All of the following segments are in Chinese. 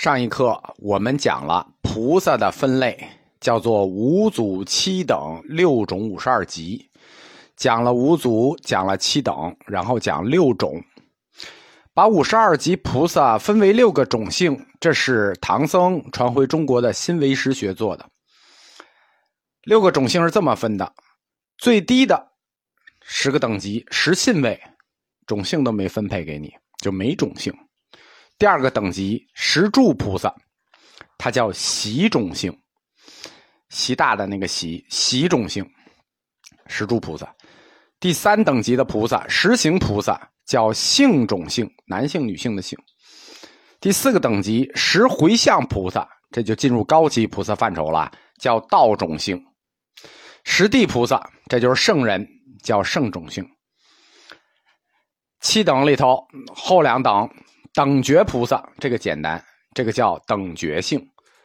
上一课我们讲了菩萨的分类，叫做五祖七等六种五十二级。讲了五祖，讲了七等，然后讲六种，把五十二级菩萨分为六个种姓。这是唐僧传回中国的新唯识学做的。六个种姓是这么分的：最低的十个等级十信位，种姓都没分配给你，就没种姓。第二个等级石柱菩萨，它叫习种性，习大的那个习，习种性，石柱菩萨。第三等级的菩萨实行菩萨叫性种性，男性女性的性。第四个等级十回向菩萨，这就进入高级菩萨范畴了，叫道种性，实地菩萨，这就是圣人，叫圣种性。七等里头后两等。等觉菩萨这个简单，这个叫等觉性；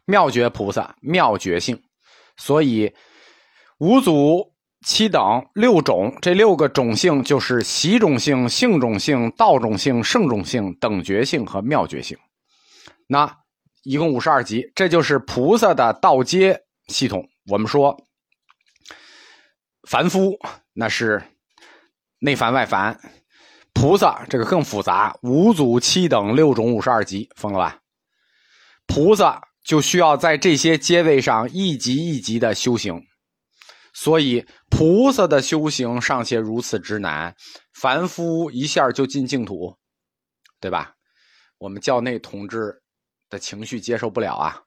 妙觉菩萨妙觉性。所以五祖七等六种，这六个种性就是习种性、性种性、道种性、圣种性、等觉性和妙觉性。那一共五十二级，这就是菩萨的道阶系统。我们说凡夫那是内凡外凡。菩萨这个更复杂，五祖七等六种五十二级，疯了吧？菩萨就需要在这些阶位上一级一级的修行，所以菩萨的修行尚且如此之难，凡夫一下就进净土，对吧？我们教内同志的情绪接受不了啊！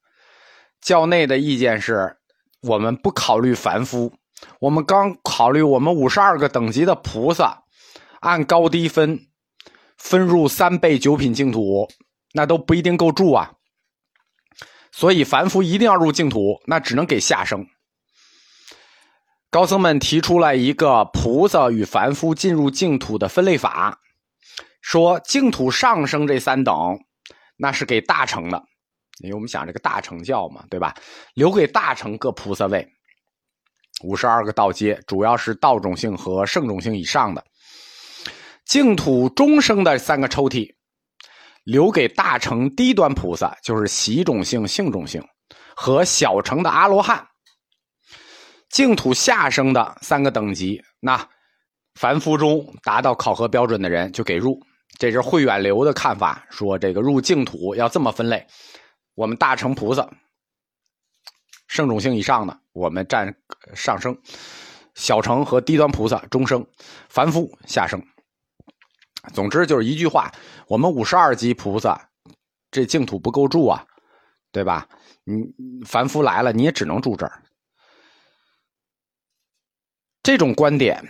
教内的意见是我们不考虑凡夫，我们刚考虑我们五十二个等级的菩萨。按高低分，分入三倍九品净土，那都不一定够住啊。所以凡夫一定要入净土，那只能给下生。高僧们提出来一个菩萨与凡夫进入净土的分类法，说净土上升这三等，那是给大乘的，因为我们讲这个大乘教嘛，对吧？留给大乘各菩萨位，五十二个道阶，主要是道种性和圣种性以上的。净土中生的三个抽屉，留给大乘低端菩萨，就是习种性、性种性和小乘的阿罗汉。净土下生的三个等级，那凡夫中达到考核标准的人就给入。这是慧远流的看法，说这个入净土要这么分类：我们大乘菩萨，圣种性以上的，我们占上升；小乘和低端菩萨中生，凡夫下生。总之就是一句话，我们五十二级菩萨，这净土不够住啊，对吧？你凡夫来了，你也只能住这儿。这种观点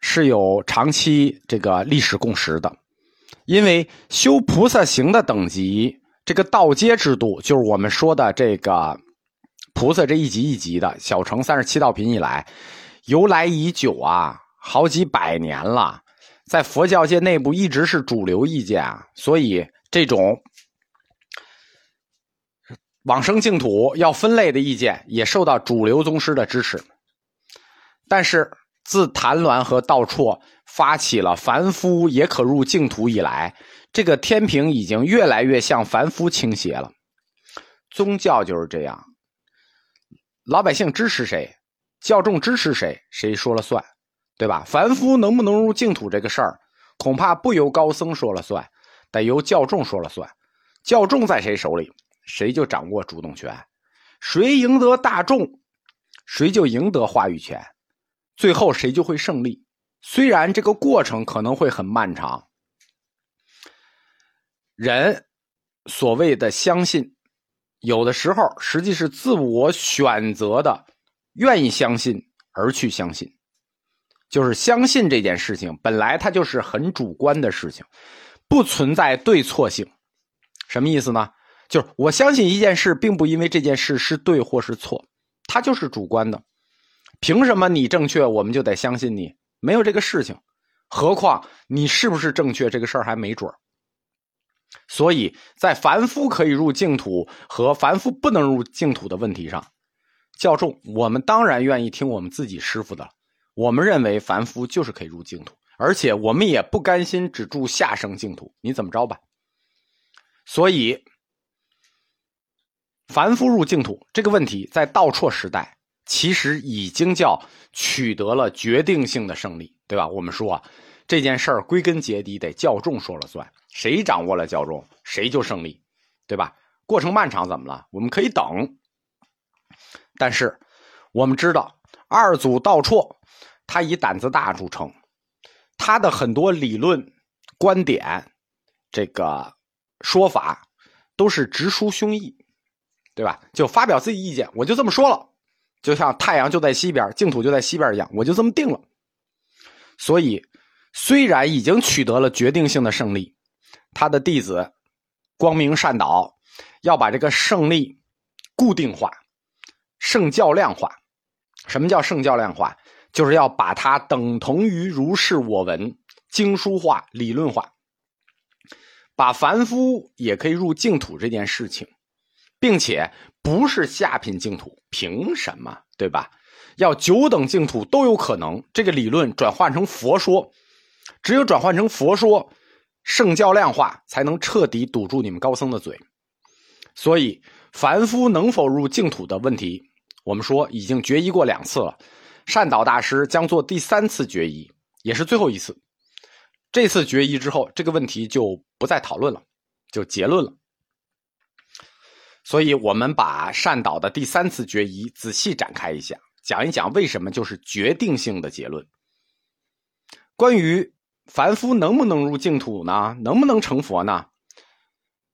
是有长期这个历史共识的，因为修菩萨行的等级，这个道阶制度，就是我们说的这个菩萨这一级一级的，小乘三十七道品以来，由来已久啊，好几百年了。在佛教界内部一直是主流意见啊，所以这种往生净土要分类的意见也受到主流宗师的支持。但是自谭鸾和道绰发起了凡夫也可入净土以来，这个天平已经越来越向凡夫倾斜了。宗教就是这样，老百姓支持谁，教众支持谁，谁说了算。对吧？凡夫能不能入净土这个事儿，恐怕不由高僧说了算，得由教众说了算。教众在谁手里，谁就掌握主动权。谁赢得大众，谁就赢得话语权。最后谁就会胜利。虽然这个过程可能会很漫长。人所谓的相信，有的时候实际是自我选择的，愿意相信而去相信。就是相信这件事情本来它就是很主观的事情，不存在对错性。什么意思呢？就是我相信一件事，并不因为这件事是对或是错，它就是主观的。凭什么你正确，我们就得相信你？没有这个事情。何况你是不是正确，这个事儿还没准所以在凡夫可以入净土和凡夫不能入净土的问题上，教众我们当然愿意听我们自己师傅的。我们认为凡夫就是可以入净土，而且我们也不甘心只住下生净土。你怎么着吧？所以，凡夫入净土这个问题，在道绰时代其实已经叫取得了决定性的胜利，对吧？我们说啊，这件事儿归根结底得教众说了算，谁掌握了教众，谁就胜利，对吧？过程漫长怎么了？我们可以等，但是我们知道二祖道绰，他以胆子大著称，他的很多理论观点，这个说法都是直抒胸臆。对吧？就发表自己意见，我就这么说了，就像太阳就在西边，净土就在西边一样，我就这么定了。所以，虽然已经取得了决定性的胜利，他的弟子光明善导要把这个胜利固定化、圣教量化。什么叫圣教量化？就是要把它等同于如是我闻、经书化、理论化，把凡夫也可以入净土这件事情。并且不是下品净土，凭什么？对吧？要九等净土都有可能。这个理论转换成佛说，只有转换成佛说，圣教量化，才能彻底堵住你们高僧的嘴。所以，凡夫能否入净土的问题，我们说已经决议过两次了。善导大师将做第三次决议，也是最后一次。这次决议之后，这个问题就不再讨论了，就结论了。所以，我们把善导的第三次决议仔细展开一下，讲一讲为什么就是决定性的结论。关于凡夫能不能入净土呢？能不能成佛呢？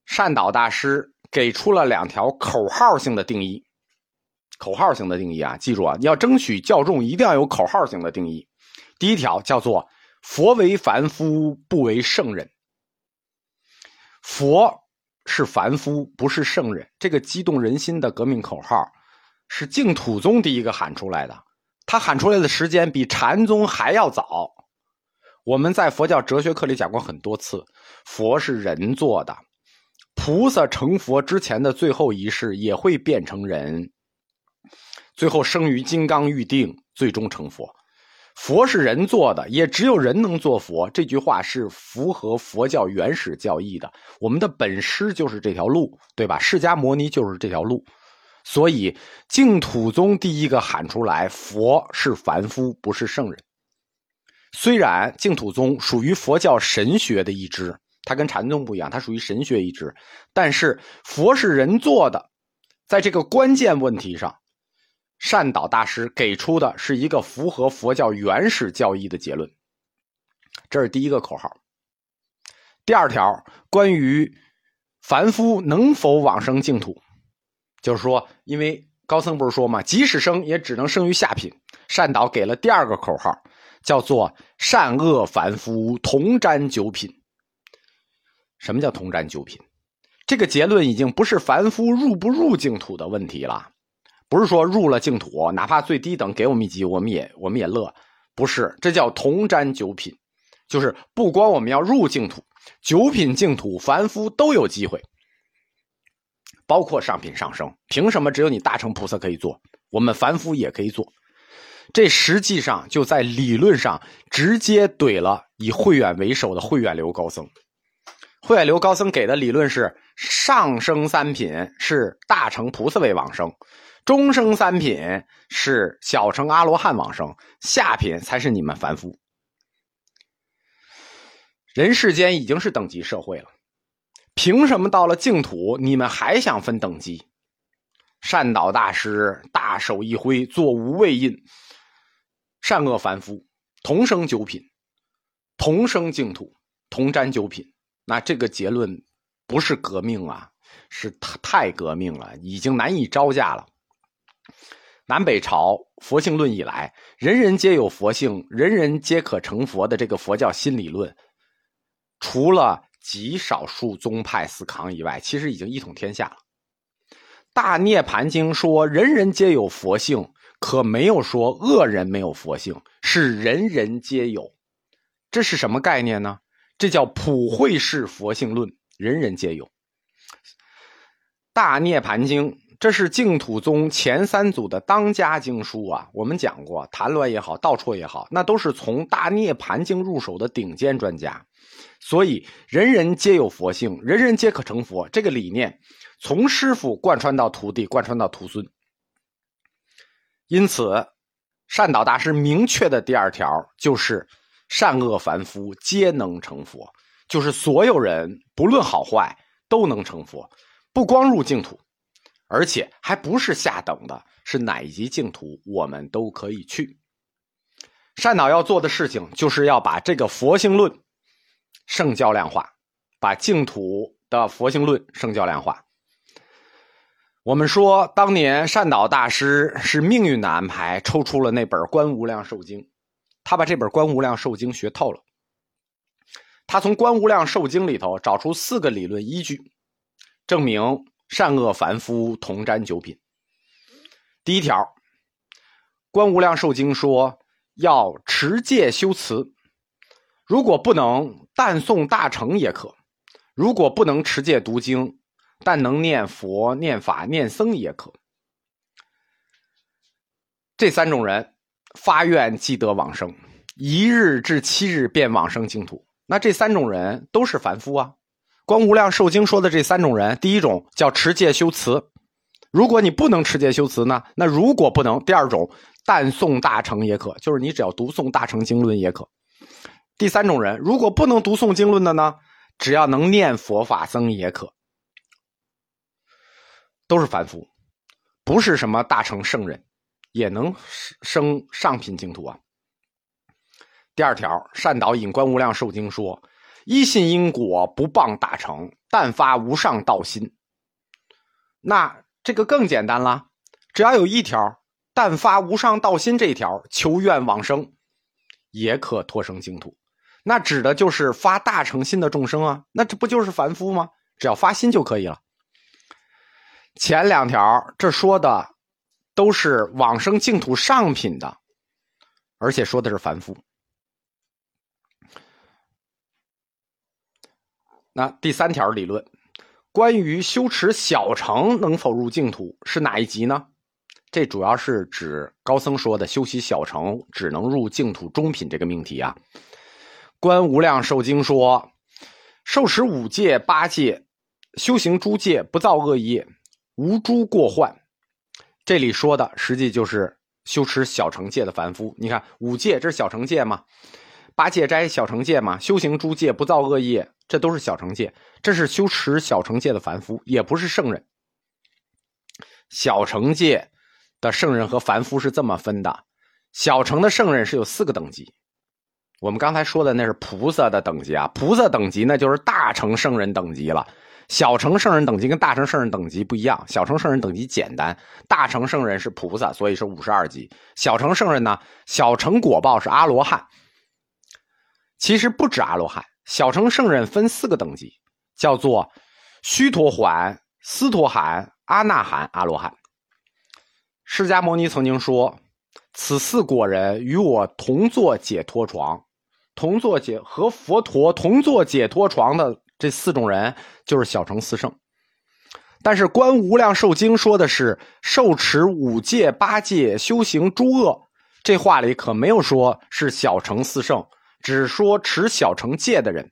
善导大师给出了两条口号性的定义。口号型的定义啊，记住啊，你要争取教众一定要有口号型的定义。第一条叫做“佛为凡夫，不为圣人”。佛。是凡夫，不是圣人。这个激动人心的革命口号，是净土宗第一个喊出来的。他喊出来的时间比禅宗还要早。我们在佛教哲学课里讲过很多次，佛是人做的，菩萨成佛之前的最后一世也会变成人，最后生于金刚玉定，最终成佛。佛是人做的，也只有人能做佛。这句话是符合佛教原始教义的。我们的本师就是这条路，对吧？释迦牟尼就是这条路。所以净土宗第一个喊出来，佛是凡夫，不是圣人。虽然净土宗属于佛教神学的一支，它跟禅宗不一样，它属于神学一支，但是佛是人做的，在这个关键问题上。善导大师给出的是一个符合佛教原始教义的结论，这是第一个口号。第二条，关于凡夫能否往生净土，就是说，因为高僧不是说嘛，即使生也只能生于下品。善导给了第二个口号，叫做“善恶凡夫同沾九品”。什么叫同沾九品？这个结论已经不是凡夫入不入净土的问题了。不是说入了净土，哪怕最低等给我们一级，我们也我们也乐。不是，这叫同沾九品，就是不光我们要入净土，九品净土凡夫都有机会，包括上品上升。凭什么只有你大乘菩萨可以做，我们凡夫也可以做？这实际上就在理论上直接怼了以慧远为首的慧远流高僧。慧远流高僧给的理论是：上升三品是大乘菩萨为往生。中生三品是小乘阿罗汉往生，下品才是你们凡夫。人世间已经是等级社会了，凭什么到了净土你们还想分等级？善导大师大手一挥，作无畏印，善恶凡夫同生九品，同生净土，同沾九品。那这个结论不是革命啊，是太革命了，已经难以招架了。南北朝佛性论以来，人人皆有佛性，人人皆可成佛的这个佛教新理论，除了极少数宗派死扛以外，其实已经一统天下了。大涅盘经说人人皆有佛性，可没有说恶人没有佛性，是人人皆有。这是什么概念呢？这叫普惠式佛性论，人人皆有。大涅盘经这是净土宗前三祖的当家经书啊。我们讲过，谭鸾也好，道绰也好，那都是从大涅盘经入手的顶尖专家。所以，人人皆有佛性，人人皆可成佛。这个理念从师傅贯穿到徒弟，贯穿到徒孙。因此，善导大师明确的第二条就是：“善恶凡夫皆能成佛。”就是所有人不论好坏都能成佛，不光入净土，而且还不是下等的，是哪一级净土我们都可以去。善导要做的事情，就是要把这个佛性论圣教量化，把净土的佛性论圣教量化。我们说，当年善导大师是命运的安排，抽出了那本《观无量寿经》，他把这本《观无量寿经》学透了。他从《观无量寿经》里头找出四个理论依据，证明善恶凡夫同沾九品。第一条，《观无量寿经》说要持戒修慈，如果不能，但诵大乘也可；如果不能持戒读经，但能念佛、念法、念僧也可。这三种人发愿即得往生，一日至七日便往生净土。那这三种人都是凡夫啊，《观无量寿经》说的这三种人，第一种叫持戒修慈，如果你不能持戒修慈呢，那如果不能，第二种但诵大乘也可，就是你只要读诵大乘经论也可。第三种人，如果不能读诵经论的呢，只要能念佛法僧也可，都是凡夫，不是什么大乘圣人，也能升上品净土啊。第二条，善导引《观无量寿经》说：“一信因果，不谤大乘，但发无上道心。”那这个更简单了，只要有一条“但发无上道心”这一条，求愿往生也可托生净土。那指的就是发大乘心的众生啊。那这不就是凡夫吗？只要发心就可以了。前两条这说的都是往生净土上品的，而且说的是凡夫。那第三条理论，关于修持小乘能否入净土是哪一集呢？这主要是指高僧说的修习小乘只能入净土中品这个命题啊。观无量寿经说，受持五戒八戒，修行诸戒不造恶业，无诸过患。这里说的实际就是修持小乘戒的凡夫。你看五戒这是小乘戒吗？八戒斋小乘戒嘛，修行诸戒不造恶业，这都是小乘戒。这是修持小乘戒的凡夫，也不是圣人。小乘戒的圣人和凡夫是这么分的：小乘的圣人是有四个等级。我们刚才说的那是菩萨的等级啊，菩萨等级那就是大乘圣人等级了。小乘圣人等级跟大乘圣人等级不一样，小乘圣人等级简单，大乘圣人是菩萨，所以是五十二级。小乘圣人呢，小乘果报是阿罗汉。其实不止阿罗汉，小乘圣人分四个等级，叫做须陀洹、斯陀含、阿那含、阿罗汉。释迦牟尼曾经说：“此四果人与我同坐解脱床，同坐解和佛陀同坐解脱床的这四种人，就是小乘四圣。”但是《观无量寿经》说的是受持五戒八戒，修行诸恶，这话里可没有说是小乘四圣。只说持小乘戒的人，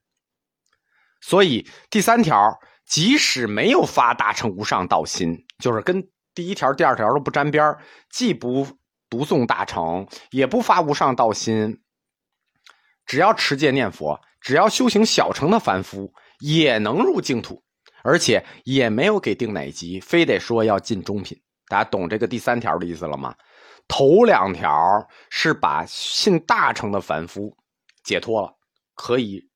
所以第三条即使没有发大乘无上道心，就是跟第一条、第二条都不沾边既不读诵大乘，也不发无上道心，只要持戒念佛，只要修行小乘的凡夫，也能入净土，而且也没有给定哪级，非得说要进中品。大家懂这个第三条的意思了吗？头两条是把信大乘的凡夫。解脱了，可以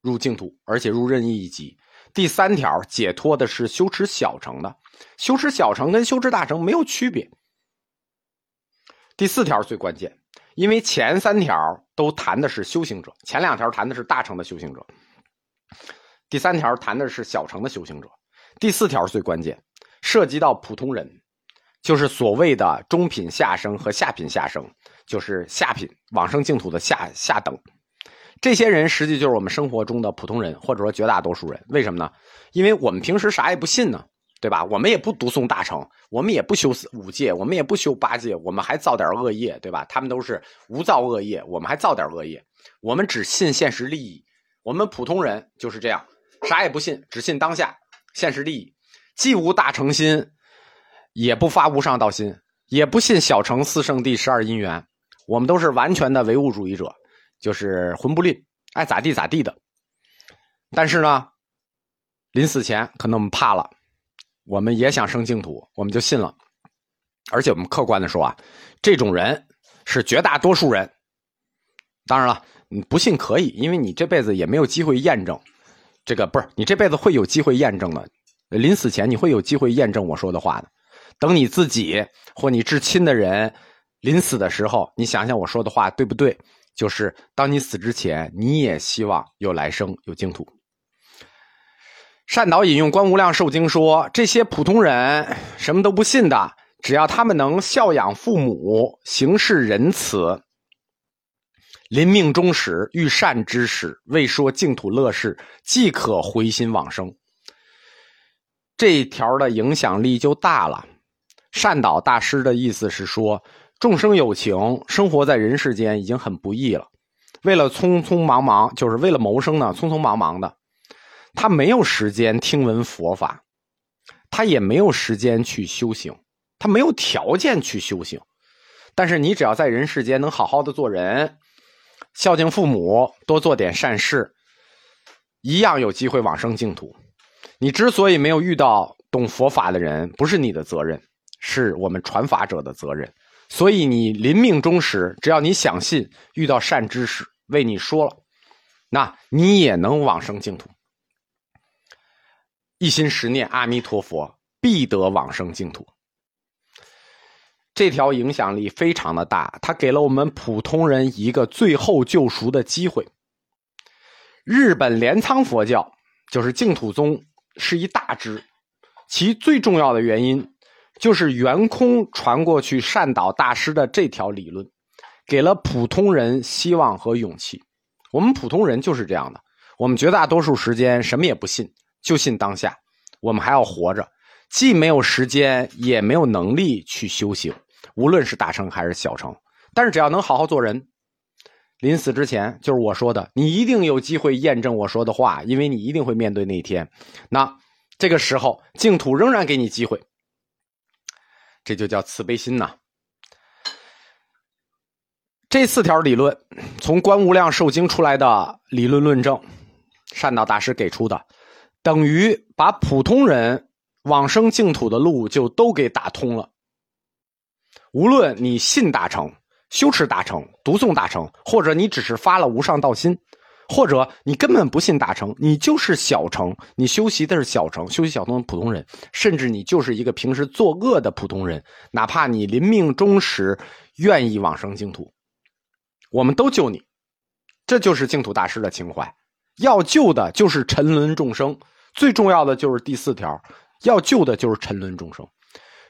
入净土，而且入任意一级。第三条解脱的是修持小乘的，修持小乘跟修持大乘没有区别。第四条最关键，因为前三条都谈的是修行者，前两条谈的是大乘的修行者，第三条谈的是小乘的修行者。第四条最关键，涉及到普通人，就是所谓的中品下生和下品下生，就是下品往生净土的下下等。这些人实际就是我们生活中的普通人，或者说绝大多数人。为什么呢？因为我们平时啥也不信呢，对吧？我们也不读诵大乘，我们也不修五戒，我们也不修八戒，我们还造点恶业，对吧？他们都是无造恶业，我们还造点恶业。我们只信现实利益，我们普通人就是这样，啥也不信，只信当下现实利益，既无大乘心，也不发无上道心，也不信小乘四圣地十二因缘。我们都是完全的唯物主义者，就是魂不吝，爱咋地咋地的。但是呢，临死前可能我们怕了。我们也想生净土，我们就信了。而且我们客观的说啊，这种人是绝大多数人。当然了，你不信可以，因为你这辈子也没有机会验证。这个不是你这辈子会有机会验证的。临死前你会有机会验证我说的话的。等你自己或你至亲的人临死的时候，你想想我说的话对不对？就是当你死之前，你也希望有来生，有净土。善导引用《观无量寿经》说：“这些普通人什么都不信的，只要他们能孝养父母、行事仁慈、临命终时遇善知识，未说净土乐事，即可回心往生。”这一条的影响力就大了。善导大师的意思是说，众生有情，生活在人世间已经很不易了，为了匆匆忙忙，就是为了谋生呢，匆匆忙忙的。他没有时间听闻佛法，他也没有时间去修行，他没有条件去修行。但是你只要在人世间能好好的做人，孝敬父母，多做点善事，一样有机会往生净土。你之所以没有遇到懂佛法的人，不是你的责任，是我们传法者的责任。所以你临命终时，只要你想信，遇到善知识为你说了，那你也能往生净土。一心十念阿弥陀佛，必得往生净土。这条影响力非常的大，它给了我们普通人一个最后救赎的机会。日本镰仓佛教就是净土宗是一大支，其最重要的原因就是圆空传过去善导大师的这条理论，给了普通人希望和勇气。我们普通人就是这样的，我们绝大多数时间什么也不信。就信当下，我们还要活着，既没有时间，也没有能力去修行，无论是大成还是小成。但是只要能好好做人，临死之前，就是我说的，你一定有机会验证我说的话，因为你一定会面对那一天。那这个时候，净土仍然给你机会，这就叫慈悲心呐。这四条理论，从《观无量寿经》出来的理论论证，善导大师给出的。等于把普通人往生净土的路就都给打通了。无论你信大乘、修持大乘、读诵大乘，或者你只是发了无上道心，或者你根本不信大乘，你就是小乘，你修习的是小乘，修习小乘的普通人，甚至你就是一个平时作恶的普通人，哪怕你临命终时愿意往生净土，我们都救你。这就是净土大师的情怀，要救的就是沉沦众生。最重要的就是第四条，要救的就是沉沦众生。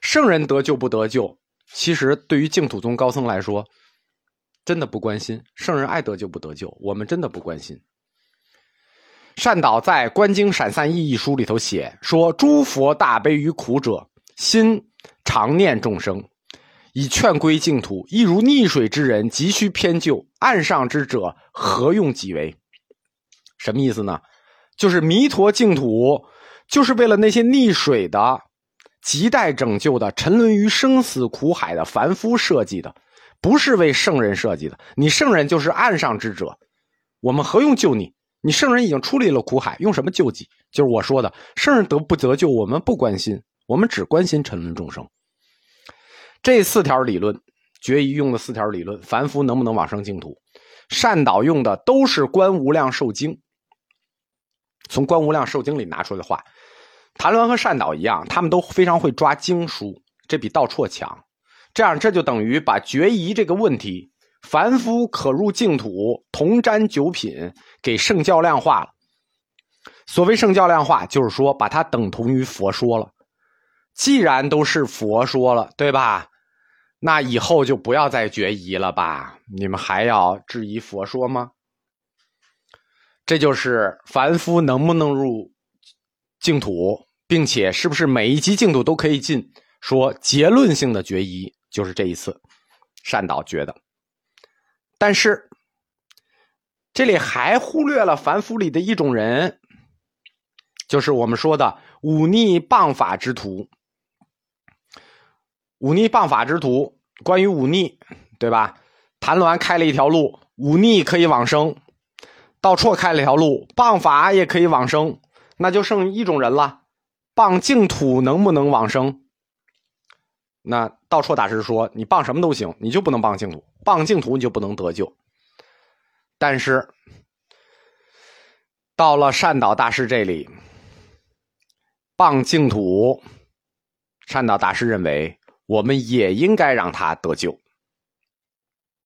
圣人得救不得救，其实对于净土宗高僧来说，真的不关心。圣人爱得救不得救，我们真的不关心。善导在《观经闪散意义》书里头写说：“诸佛大悲于苦者，心常念众生，以劝归净土，亦如溺水之人急需偏救，岸上之者何用己为？”什么意思呢？就是弥陀净土，就是为了那些溺水的、亟待拯救的、沉沦于生死苦海的凡夫设计的，不是为圣人设计的。你圣人就是岸上之者，我们何用救你？你圣人已经出离了苦海，用什么救济？就是我说的，圣人得不得救，我们不关心，我们只关心沉沦众生。这四条理论，决一用的四条理论，凡夫能不能往生净土？善导用的都是《观无量寿经》。从《观无量寿经》里拿出来的话，谭鸾和善导一样，他们都非常会抓经书，这比道绰强。这样，这就等于把决疑这个问题，凡夫可入净土，同沾九品，给圣教量化了。所谓圣教量化，就是说把它等同于佛说了。既然都是佛说了，对吧？那以后就不要再决疑了吧？你们还要质疑佛说吗？这就是凡夫能不能入净土，并且是不是每一级净土都可以进？说结论性的决疑就是这一次，善导觉得。但是这里还忽略了凡夫里的一种人，就是我们说的忤逆谤法之徒。忤逆谤法之徒，关于忤逆，对吧？谭鸾开了一条路，忤逆可以往生；道绰开了一条路，谤法也可以往生。那就剩一种人了，谤净土能不能往生？那道绰大师说：“你谤什么都行，你就不能谤净土。谤净土你就不能得救。”但是到了善导大师这里，谤净土，善导大师认为我们也应该让他得救。